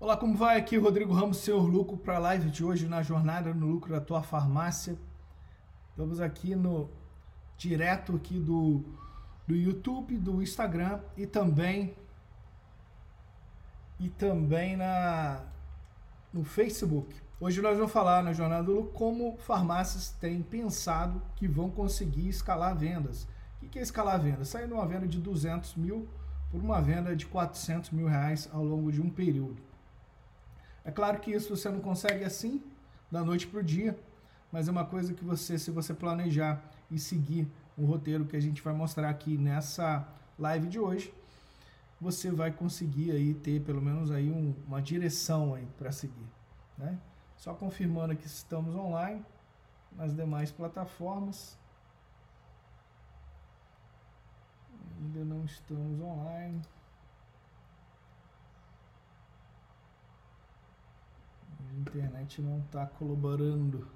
Olá, como vai? Aqui Rodrigo Ramos, seu lucro para a live de hoje na jornada no lucro da tua farmácia. Estamos aqui no direto aqui do, do YouTube, do Instagram e também e também na no Facebook. Hoje nós vamos falar na jornada do lucro como farmácias têm pensado que vão conseguir escalar vendas. O que é escalar vendas? Sair de uma venda de 200 mil por uma venda de 400 mil reais ao longo de um período. É claro que isso você não consegue assim, da noite para o dia, mas é uma coisa que você, se você planejar e seguir o roteiro que a gente vai mostrar aqui nessa live de hoje, você vai conseguir aí ter pelo menos aí um, uma direção aí para seguir, né? Só confirmando que estamos online nas demais plataformas. Ainda não estamos online. A internet não está colaborando.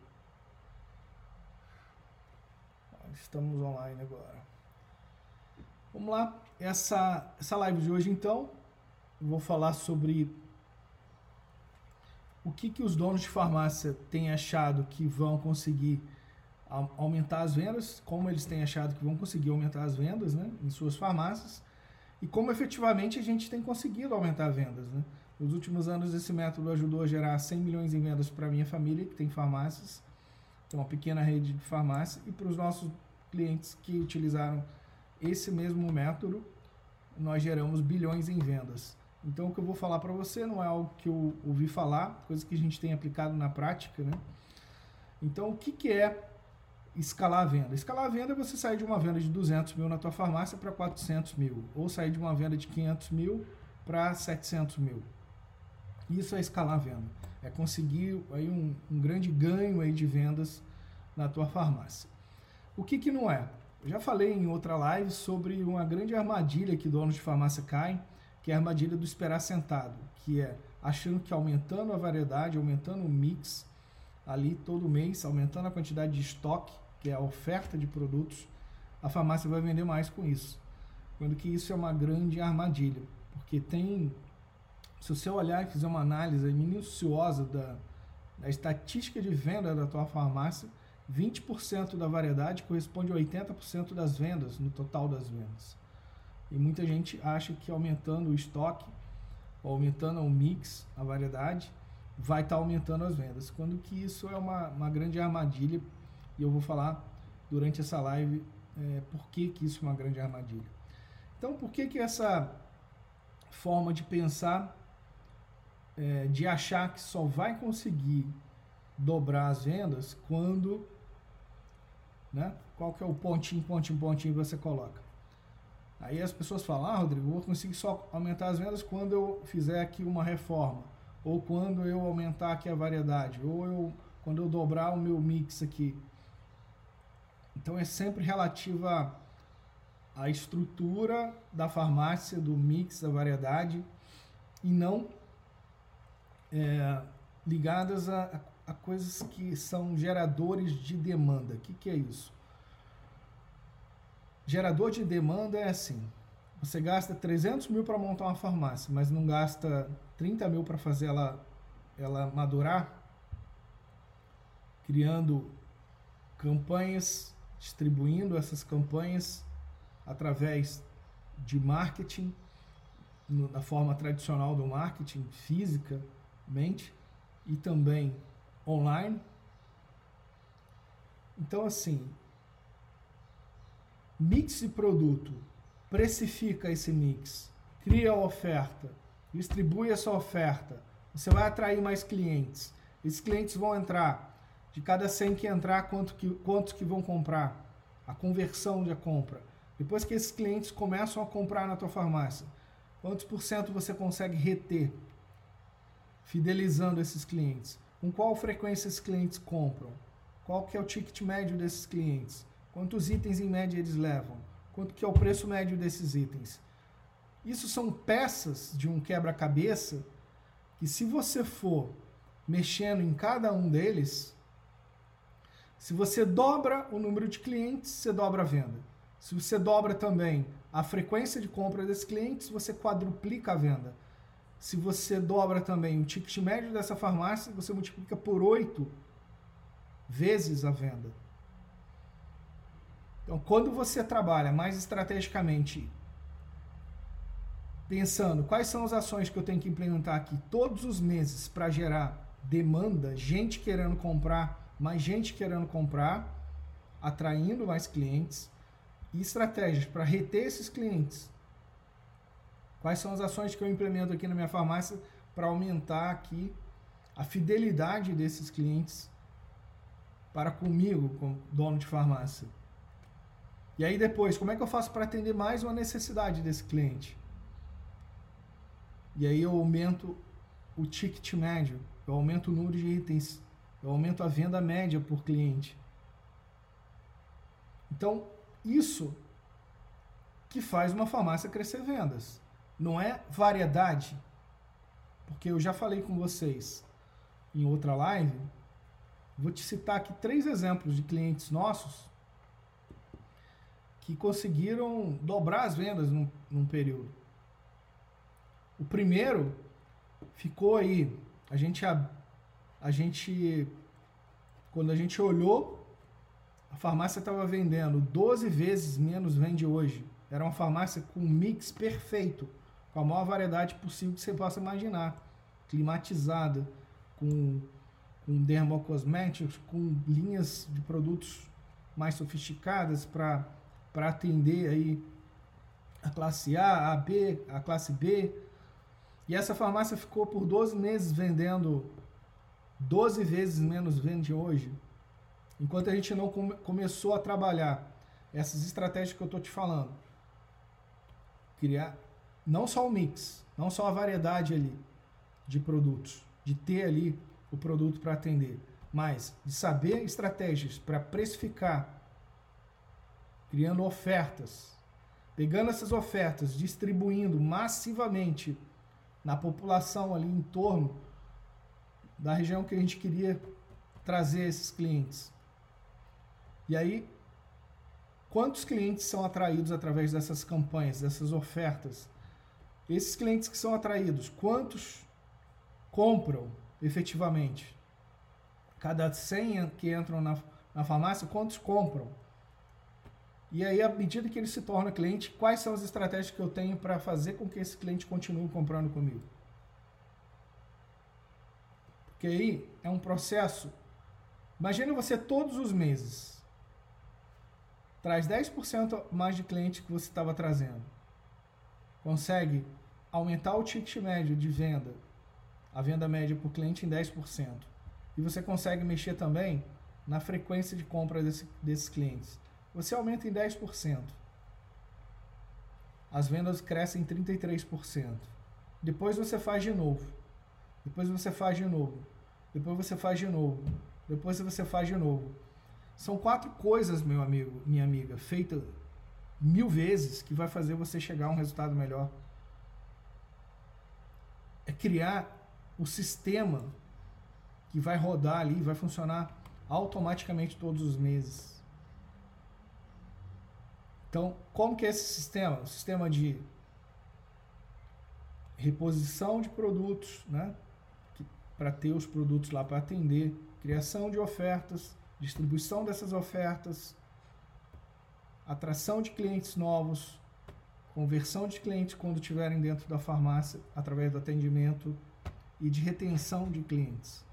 Estamos online agora. Vamos lá. Essa, essa live de hoje, então, eu vou falar sobre o que, que os donos de farmácia têm achado que vão conseguir aumentar as vendas, como eles têm achado que vão conseguir aumentar as vendas né, em suas farmácias e como efetivamente a gente tem conseguido aumentar vendas. Né? Nos últimos anos, esse método ajudou a gerar 100 milhões em vendas para minha família, que tem farmácias, tem uma pequena rede de farmácia, e para os nossos clientes que utilizaram esse mesmo método, nós geramos bilhões em vendas. Então, o que eu vou falar para você não é algo que eu ouvi falar, coisa que a gente tem aplicado na prática, né? Então, o que, que é escalar a venda? Escalar a venda é você sair de uma venda de 200 mil na tua farmácia para 400 mil, ou sair de uma venda de 500 mil para 700 mil. Isso é escalar a venda. É conseguir aí um, um grande ganho aí de vendas na tua farmácia. O que, que não é? Eu já falei em outra live sobre uma grande armadilha que donos de farmácia caem, que é a armadilha do esperar sentado, que é achando que aumentando a variedade, aumentando o mix ali todo mês, aumentando a quantidade de estoque, que é a oferta de produtos, a farmácia vai vender mais com isso. Quando que isso é uma grande armadilha, porque tem se você olhar e fizer uma análise minuciosa da, da estatística de venda da tua farmácia, 20% da variedade corresponde a 80% das vendas, no total das vendas. E muita gente acha que aumentando o estoque, aumentando o mix, a variedade, vai estar tá aumentando as vendas. Quando que isso é uma, uma grande armadilha, e eu vou falar durante essa live é, por que, que isso é uma grande armadilha. Então, por que, que essa forma de pensar é, de achar que só vai conseguir dobrar as vendas quando, né? Qual que é o pontinho, pontinho, pontinho que você coloca? Aí as pessoas falam, ah, Rodrigo, vou conseguir só aumentar as vendas quando eu fizer aqui uma reforma, ou quando eu aumentar aqui a variedade, ou eu, quando eu dobrar o meu mix aqui. Então é sempre relativa à estrutura da farmácia, do mix, da variedade, e não é, ligadas a, a, coisas que são geradores de demanda. O que, que é isso? Gerador de demanda é assim: você gasta 300 mil para montar uma farmácia, mas não gasta 30 mil para fazer ela, ela madurar, criando campanhas, distribuindo essas campanhas através de marketing, na forma tradicional do marketing, física, mente e também online. Então, assim, mix de produto, precifica esse mix, cria a oferta, distribui essa oferta, você vai atrair mais clientes. Esses clientes vão entrar. De cada 100 que entrar, quanto que, quantos que vão comprar? A conversão de compra. Depois que esses clientes começam a comprar na tua farmácia, quantos por cento você consegue reter? Fidelizando esses clientes? Com qual frequência esses clientes compram? Qual que é o ticket médio desses clientes? Quantos itens em média eles levam? Quanto que é o preço médio desses itens? Isso são peças de um quebra-cabeça que se você for mexendo em cada um deles, se você dobra o número de clientes, você dobra a venda. Se você dobra também a frequência de compra desses clientes, você quadruplica a venda. Se você dobra também o ticket médio dessa farmácia, você multiplica por 8 vezes a venda. Então, quando você trabalha mais estrategicamente, pensando quais são as ações que eu tenho que implementar aqui todos os meses para gerar demanda, gente querendo comprar, mais gente querendo comprar, atraindo mais clientes, e estratégias para reter esses clientes. Quais são as ações que eu implemento aqui na minha farmácia para aumentar aqui a fidelidade desses clientes para comigo, como dono de farmácia? E aí depois, como é que eu faço para atender mais uma necessidade desse cliente? E aí eu aumento o ticket médio, eu aumento o número de itens, eu aumento a venda média por cliente. Então, isso que faz uma farmácia crescer vendas. Não é variedade. Porque eu já falei com vocês em outra live, vou te citar aqui três exemplos de clientes nossos que conseguiram dobrar as vendas num, num período. O primeiro ficou aí, a gente a, a gente quando a gente olhou a farmácia estava vendendo 12 vezes menos vende hoje. Era uma farmácia com um mix perfeito, com a maior variedade possível que você possa imaginar. Climatizada, com, com dermocosméticos, com linhas de produtos mais sofisticadas para atender aí a classe A, a B, a classe B. E essa farmácia ficou por 12 meses vendendo 12 vezes menos vende hoje. Enquanto a gente não come, começou a trabalhar essas estratégias que eu estou te falando, criar não só o mix, não só a variedade ali de produtos, de ter ali o produto para atender, mas de saber estratégias para precificar, criando ofertas, pegando essas ofertas, distribuindo massivamente na população ali em torno da região que a gente queria trazer esses clientes. E aí, quantos clientes são atraídos através dessas campanhas, dessas ofertas? Esses clientes que são atraídos, quantos compram efetivamente? Cada 100 que entram na, na farmácia, quantos compram? E aí, à medida que ele se torna cliente, quais são as estratégias que eu tenho para fazer com que esse cliente continue comprando comigo? Porque aí é um processo. Imagine você todos os meses traz 10% mais de cliente que você estava trazendo. Consegue aumentar o ticket médio de venda, a venda média por cliente em 10%. E você consegue mexer também na frequência de compra desse, desses clientes. Você aumenta em 10%. As vendas crescem em 33%. Depois você faz de novo. Depois você faz de novo. Depois você faz de novo. Depois você faz de novo. São quatro coisas, meu amigo, minha amiga, feita mil vezes que vai fazer você chegar a um resultado melhor. É criar o sistema que vai rodar ali, vai funcionar automaticamente todos os meses. Então, como que é esse sistema? O sistema de reposição de produtos, né? Para ter os produtos lá para atender, criação de ofertas, distribuição dessas ofertas, atração de clientes novos, conversão de clientes quando estiverem dentro da farmácia através do atendimento e de retenção de clientes.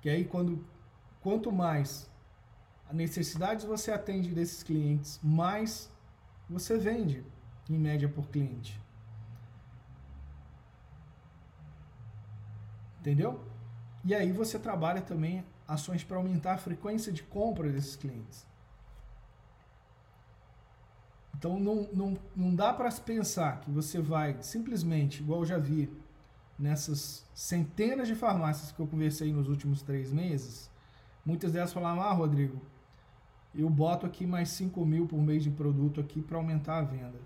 Que aí quando quanto mais necessidades você atende desses clientes, mais você vende em média por cliente. Entendeu? E aí você trabalha também ações para aumentar a frequência de compra desses clientes. Então não, não, não dá para pensar que você vai simplesmente, igual eu já vi nessas centenas de farmácias que eu conversei nos últimos três meses, muitas delas falaram, ah, Rodrigo, eu boto aqui mais 5 mil por mês de produto aqui para aumentar a venda.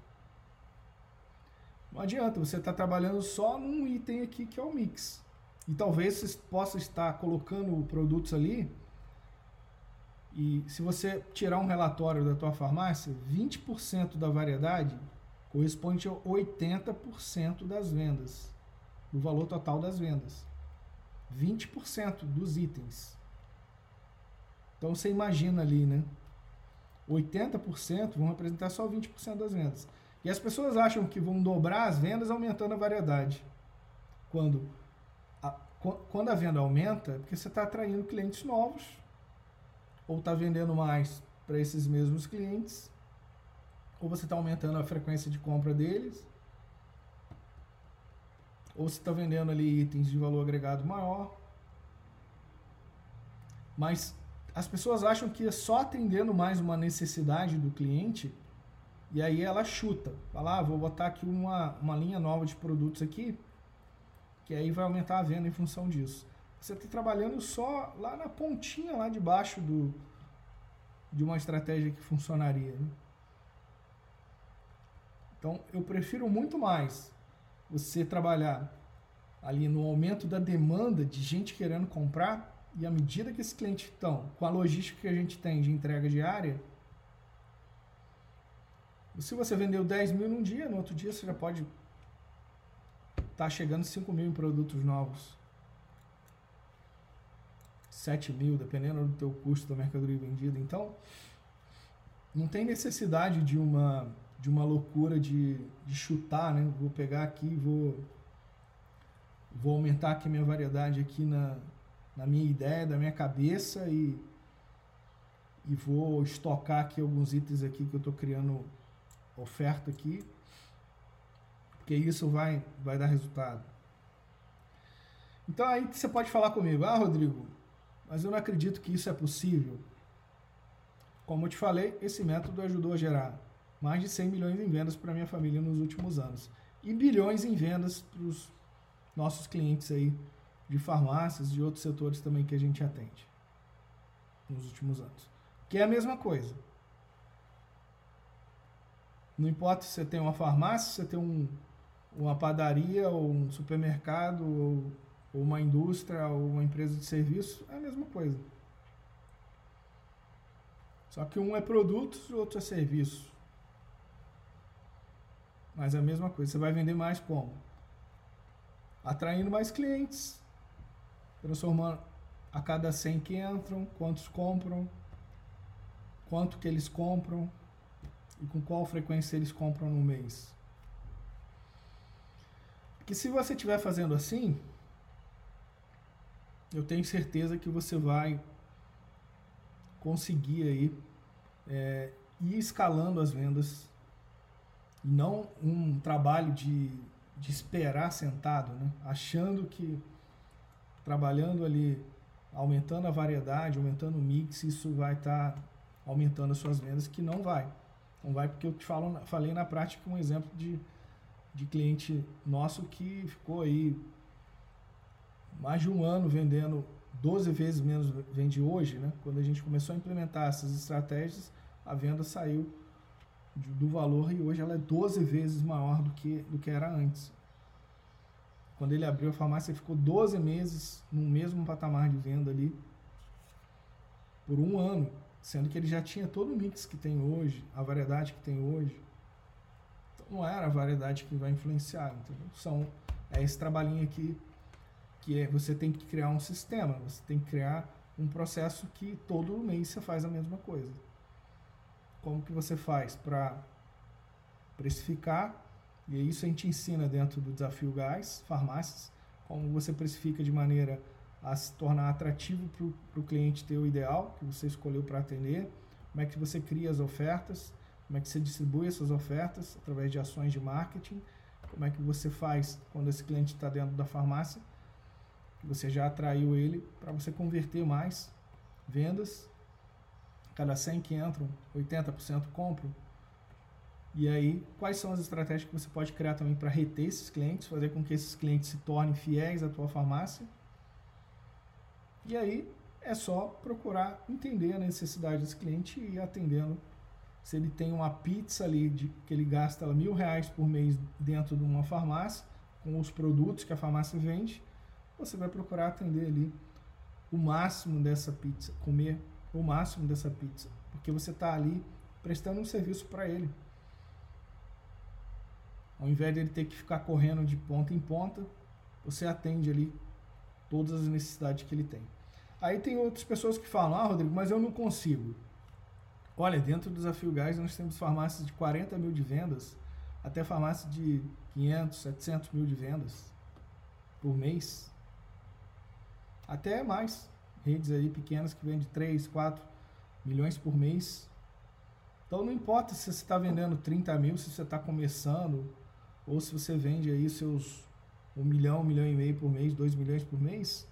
Não adianta, você está trabalhando só num item aqui que é o mix. E talvez você possa estar colocando produtos ali e se você tirar um relatório da tua farmácia, 20% da variedade corresponde a 80% das vendas, do valor total das vendas. 20% dos itens. Então você imagina ali, né? 80% vão representar só 20% das vendas. E as pessoas acham que vão dobrar as vendas aumentando a variedade. Quando a, quando a venda aumenta, é porque você está atraindo clientes novos, ou está vendendo mais para esses mesmos clientes, ou você está aumentando a frequência de compra deles, ou você está vendendo ali itens de valor agregado maior. Mas as pessoas acham que é só atendendo mais uma necessidade do cliente e aí ela chuta. Fala, ah, vou botar aqui uma, uma linha nova de produtos aqui, que aí vai aumentar a venda em função disso. Você está trabalhando só lá na pontinha lá de baixo do, de uma estratégia que funcionaria. Né? Então, eu prefiro muito mais você trabalhar ali no aumento da demanda de gente querendo comprar e à medida que esses clientes estão com a logística que a gente tem de entrega diária, se você vendeu 10 mil num dia, no outro dia você já pode estar tá chegando 5 mil em produtos novos. 7 mil, dependendo do teu custo da mercadoria vendida. Então, não tem necessidade de uma de uma loucura de, de chutar, né? Vou pegar aqui vou vou aumentar aqui minha variedade aqui na, na minha ideia, da minha cabeça e, e vou estocar aqui alguns itens aqui que eu estou criando oferta aqui, porque isso vai, vai dar resultado. Então aí você pode falar comigo, ah Rodrigo, mas eu não acredito que isso é possível. Como eu te falei, esse método ajudou a gerar mais de 100 milhões em vendas para minha família nos últimos anos e bilhões em vendas para os nossos clientes aí de farmácias e outros setores também que a gente atende nos últimos anos. Que é a mesma coisa. Não importa se você tem uma farmácia, se você tem um, uma padaria, ou um supermercado, ou, ou uma indústria, ou uma empresa de serviço, é a mesma coisa. Só que um é produtos e o outro é serviço. Mas é a mesma coisa. Você vai vender mais como? Atraindo mais clientes. Transformando a cada 100 que entram, quantos compram, quanto que eles compram, e com qual frequência eles compram no mês. Porque se você estiver fazendo assim, eu tenho certeza que você vai conseguir aí é, ir escalando as vendas e não um trabalho de, de esperar sentado, né? achando que trabalhando ali, aumentando a variedade, aumentando o mix, isso vai estar tá aumentando as suas vendas, que não vai. Não vai porque eu te falo, falei na prática um exemplo de, de cliente nosso que ficou aí mais de um ano vendendo 12 vezes menos vende hoje, né? Quando a gente começou a implementar essas estratégias, a venda saiu do valor e hoje ela é 12 vezes maior do que, do que era antes. Quando ele abriu a farmácia, ele ficou 12 meses no mesmo patamar de venda ali por um ano sendo que ele já tinha todo o mix que tem hoje, a variedade que tem hoje. Então não era a variedade que vai influenciar, entendeu? São, é esse trabalhinho aqui que é, você tem que criar um sistema, você tem que criar um processo que todo mês você faz a mesma coisa. Como que você faz para precificar, e isso a gente ensina dentro do Desafio Gás, farmácias, como você precifica de maneira a se tornar atrativo para o cliente ter o ideal que você escolheu para atender, como é que você cria as ofertas, como é que você distribui essas ofertas através de ações de marketing, como é que você faz quando esse cliente está dentro da farmácia, que você já atraiu ele para você converter mais vendas, cada 100 que entram, 80% compram, e aí, quais são as estratégias que você pode criar também para reter esses clientes, fazer com que esses clientes se tornem fiéis à tua farmácia? E aí é só procurar entender a necessidade desse cliente e ir atendendo. Se ele tem uma pizza ali de, que ele gasta mil reais por mês dentro de uma farmácia, com os produtos que a farmácia vende, você vai procurar atender ali o máximo dessa pizza, comer o máximo dessa pizza, porque você está ali prestando um serviço para ele. Ao invés de ele ter que ficar correndo de ponta em ponta, você atende ali todas as necessidades que ele tem. Aí tem outras pessoas que falam: Ah, Rodrigo, mas eu não consigo. Olha, dentro do Desafio Gás nós temos farmácias de 40 mil de vendas, até farmácias de 500, 700 mil de vendas por mês. Até mais. Redes aí pequenas que vendem 3, 4 milhões por mês. Então não importa se você está vendendo 30 mil, se você está começando, ou se você vende aí seus 1 milhão, 1 milhão e meio por mês, 2 milhões por mês,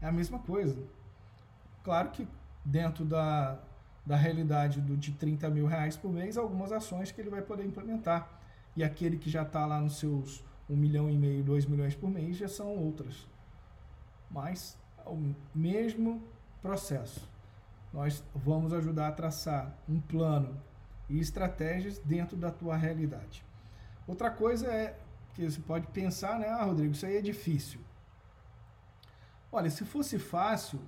é a mesma coisa. Claro que dentro da, da realidade do, de 30 mil reais por mês, algumas ações que ele vai poder implementar. E aquele que já está lá nos seus 1 milhão e meio, 2 milhões por mês, já são outras. Mas o mesmo processo. Nós vamos ajudar a traçar um plano e estratégias dentro da tua realidade. Outra coisa é que você pode pensar, né, ah, Rodrigo, isso aí é difícil. Olha, se fosse fácil,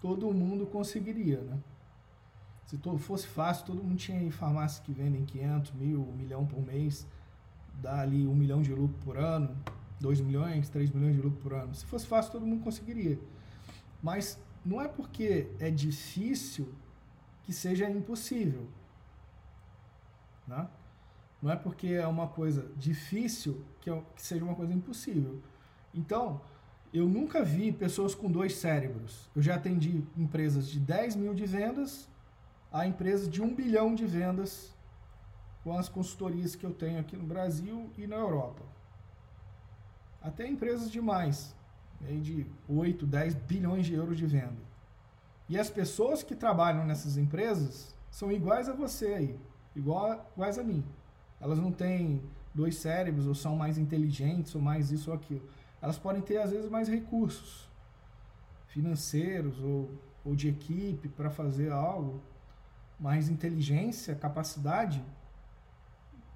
todo mundo conseguiria, né? Se fosse fácil, todo mundo tinha farmácias que vendem 500, mil, 1 milhão por mês, dá ali 1 milhão de lucro por ano, 2 milhões, 3 milhões de lucro por ano. Se fosse fácil, todo mundo conseguiria. Mas não é porque é difícil que seja impossível. Né? Não é porque é uma coisa difícil que, é, que seja uma coisa impossível. Então, eu nunca vi pessoas com dois cérebros. Eu já atendi empresas de 10 mil de vendas a empresas de 1 bilhão de vendas com as consultorias que eu tenho aqui no Brasil e na Europa. Até empresas de mais, de 8, 10 bilhões de euros de venda. E as pessoas que trabalham nessas empresas são iguais a você aí, igual, iguais a mim. Elas não têm dois cérebros, ou são mais inteligentes, ou mais isso ou aquilo. Elas podem ter, às vezes, mais recursos financeiros ou, ou de equipe para fazer algo, mais inteligência, capacidade,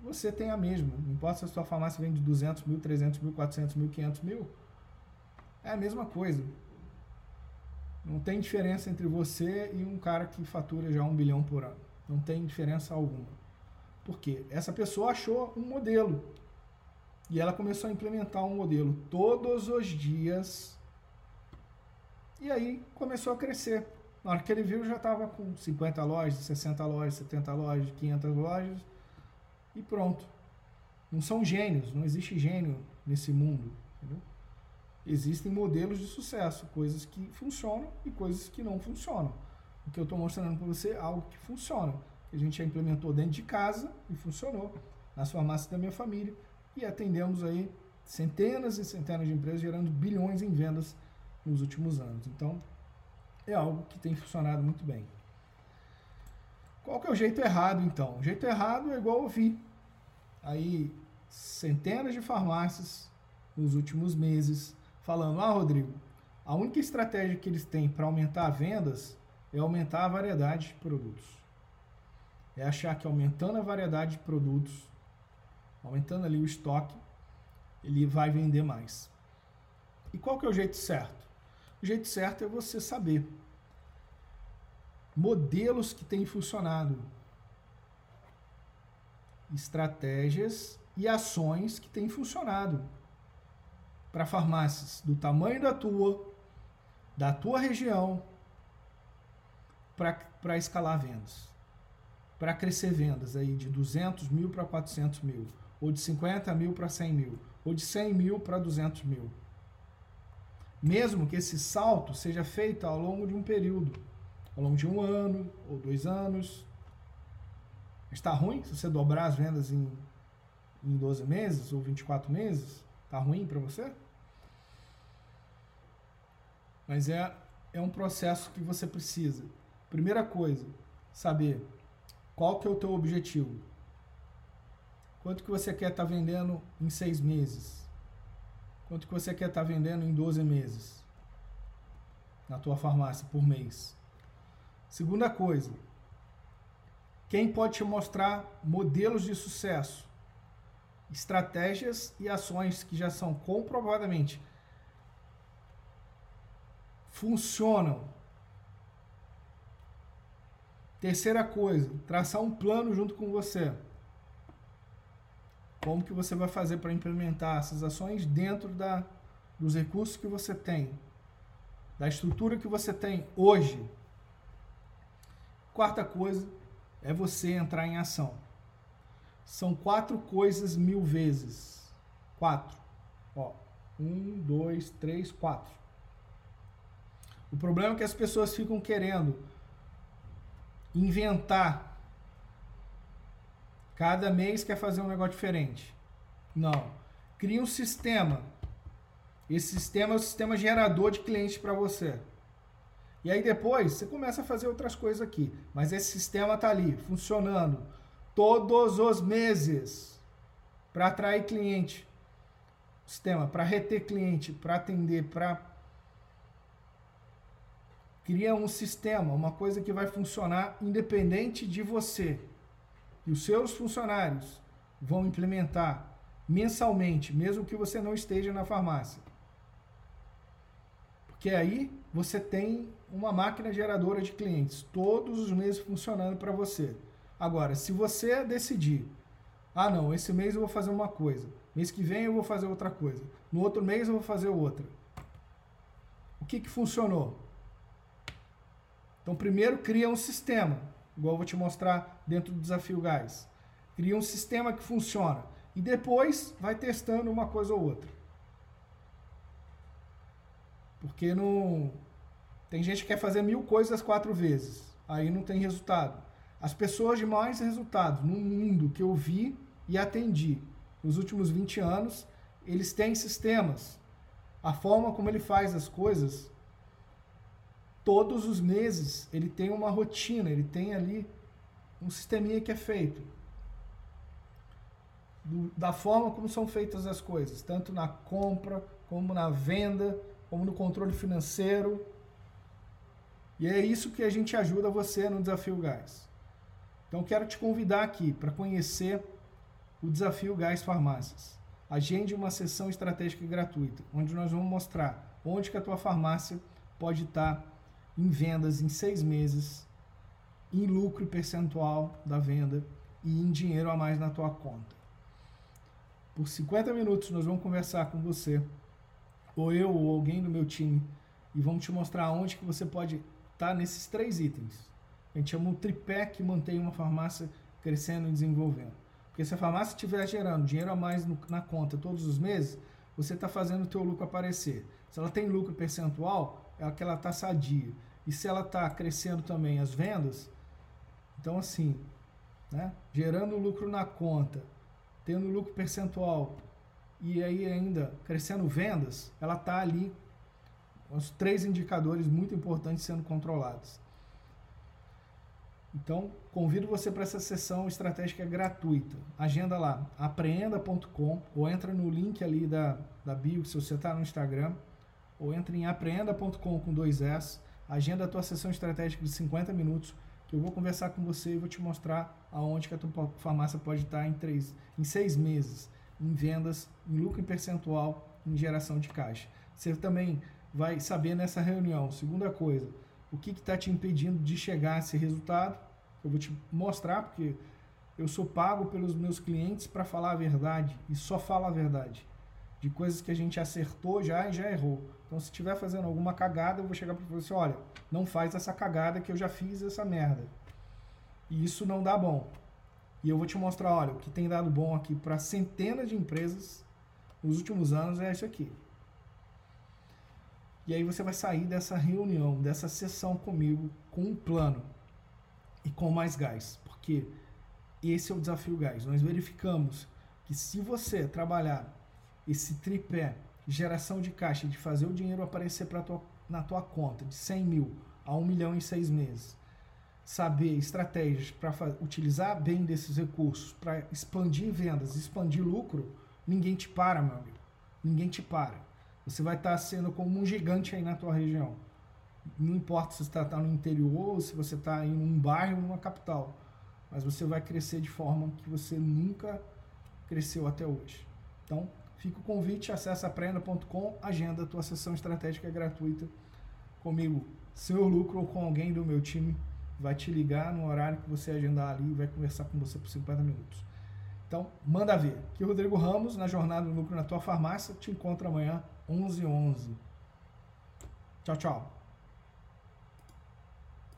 você tem a mesma. Não importa se a sua farmácia vende 200 mil, 300 mil, 400 mil, 500 mil, é a mesma coisa. Não tem diferença entre você e um cara que fatura já um bilhão por ano. Não tem diferença alguma. Porque essa pessoa achou um modelo. E ela começou a implementar um modelo todos os dias. E aí começou a crescer. Na hora que ele viu, já estava com 50 lojas, 60 lojas, 70 lojas, 500 lojas. E pronto. Não são gênios, não existe gênio nesse mundo. Entendeu? Existem modelos de sucesso, coisas que funcionam e coisas que não funcionam. O que eu estou mostrando para você é algo que funciona que a gente já implementou dentro de casa e funcionou nas farmácias da minha família e atendemos aí centenas e centenas de empresas gerando bilhões em vendas nos últimos anos. Então, é algo que tem funcionado muito bem. Qual que é o jeito errado, então? O jeito errado é igual eu vi. Aí, centenas de farmácias nos últimos meses falando: Ah, Rodrigo, a única estratégia que eles têm para aumentar vendas é aumentar a variedade de produtos é achar que aumentando a variedade de produtos, aumentando ali o estoque, ele vai vender mais. E qual que é o jeito certo? O jeito certo é você saber modelos que têm funcionado, estratégias e ações que têm funcionado para farmácias do tamanho da tua, da tua região, para escalar vendas. Para crescer vendas aí de 200 mil para 400 mil, ou de 50 mil para 100 mil, ou de 100 mil para 200 mil. Mesmo que esse salto seja feito ao longo de um período, ao longo de um ano ou dois anos. Está ruim se você dobrar as vendas em, em 12 meses ou 24 meses? Está ruim para você? Mas é, é um processo que você precisa. Primeira coisa, saber qual que é o teu objetivo? Quanto que você quer estar tá vendendo em seis meses? Quanto que você quer estar tá vendendo em 12 meses? Na tua farmácia por mês. Segunda coisa, quem pode te mostrar modelos de sucesso, estratégias e ações que já são comprovadamente funcionam Terceira coisa, traçar um plano junto com você. Como que você vai fazer para implementar essas ações dentro da, dos recursos que você tem, da estrutura que você tem hoje. Quarta coisa é você entrar em ação. São quatro coisas mil vezes. Quatro. Ó, um, dois, três, quatro. O problema é que as pessoas ficam querendo inventar. Cada mês quer fazer um negócio diferente. Não. Cria um sistema. Esse sistema é o sistema gerador de clientes para você. E aí depois você começa a fazer outras coisas aqui. Mas esse sistema está ali, funcionando todos os meses para atrair cliente. Sistema para reter cliente, para atender, para cria um sistema, uma coisa que vai funcionar independente de você. E os seus funcionários vão implementar mensalmente, mesmo que você não esteja na farmácia. Porque aí você tem uma máquina geradora de clientes todos os meses funcionando para você. Agora, se você decidir, ah não, esse mês eu vou fazer uma coisa, mês que vem eu vou fazer outra coisa, no outro mês eu vou fazer outra. O que, que funcionou? Então, primeiro cria um sistema, igual eu vou te mostrar dentro do Desafio Gás. Cria um sistema que funciona e depois vai testando uma coisa ou outra. Porque não. Tem gente que quer fazer mil coisas quatro vezes, aí não tem resultado. As pessoas de mais resultados no mundo que eu vi e atendi nos últimos 20 anos, eles têm sistemas. A forma como ele faz as coisas todos os meses ele tem uma rotina, ele tem ali um sisteminha que é feito. Do, da forma como são feitas as coisas, tanto na compra, como na venda, como no controle financeiro. E é isso que a gente ajuda você no Desafio Gás. Então quero te convidar aqui para conhecer o Desafio Gás Farmácias. Agende uma sessão estratégica gratuita, onde nós vamos mostrar onde que a tua farmácia pode estar em vendas em seis meses, em lucro percentual da venda e em dinheiro a mais na tua conta. Por 50 minutos nós vamos conversar com você, ou eu ou alguém do meu time, e vamos te mostrar onde que você pode estar tá nesses três itens. A gente chama o tripé que mantém uma farmácia crescendo e desenvolvendo. Porque se a farmácia estiver gerando dinheiro a mais no, na conta todos os meses, você está fazendo o teu lucro aparecer. Se ela tem lucro percentual, é que ela está sadia. E se ela está crescendo também as vendas, então assim, né, gerando lucro na conta, tendo lucro percentual e aí ainda crescendo vendas, ela está ali os três indicadores muito importantes sendo controlados. Então, convido você para essa sessão estratégica gratuita. Agenda lá, apreenda.com ou entra no link ali da, da bio, se você está no Instagram, ou entra em apreenda.com com dois S, agenda a tua sessão estratégica de 50 minutos, que eu vou conversar com você e vou te mostrar aonde que a tua farmácia pode estar em, três, em seis meses, em vendas, em lucro em percentual, em geração de caixa. Você também vai saber nessa reunião, segunda coisa, o que está te impedindo de chegar a esse resultado. Eu vou te mostrar, porque eu sou pago pelos meus clientes para falar a verdade e só falo a verdade de coisas que a gente acertou já e já errou. Então, se estiver fazendo alguma cagada, eu vou chegar para você, olha, não faz essa cagada que eu já fiz essa merda. E isso não dá bom. E eu vou te mostrar, olha, o que tem dado bom aqui para centenas de empresas nos últimos anos é isso aqui. E aí você vai sair dessa reunião, dessa sessão comigo com um plano e com mais gás, porque esse é o desafio gás. Nós verificamos que se você trabalhar esse tripé, geração de caixa, de fazer o dinheiro aparecer tua, na tua conta, de 100 mil a 1 milhão em seis meses, saber estratégias para utilizar bem desses recursos, para expandir vendas, expandir lucro, ninguém te para, meu amigo. Ninguém te para. Você vai estar tá sendo como um gigante aí na tua região. Não importa se você está tá no interior ou se você está em um bairro ou numa capital. Mas você vai crescer de forma que você nunca cresceu até hoje. Então, Fica o convite, acessa aprenda.com, agenda a tua sessão estratégica gratuita comigo, Senhor Lucro ou com alguém do meu time vai te ligar no horário que você agendar ali e vai conversar com você por 50 minutos. Então, manda ver. Aqui Rodrigo Ramos, na Jornada do Lucro na Tua Farmácia. Te encontro amanhã, 11h11. 11. Tchau, tchau.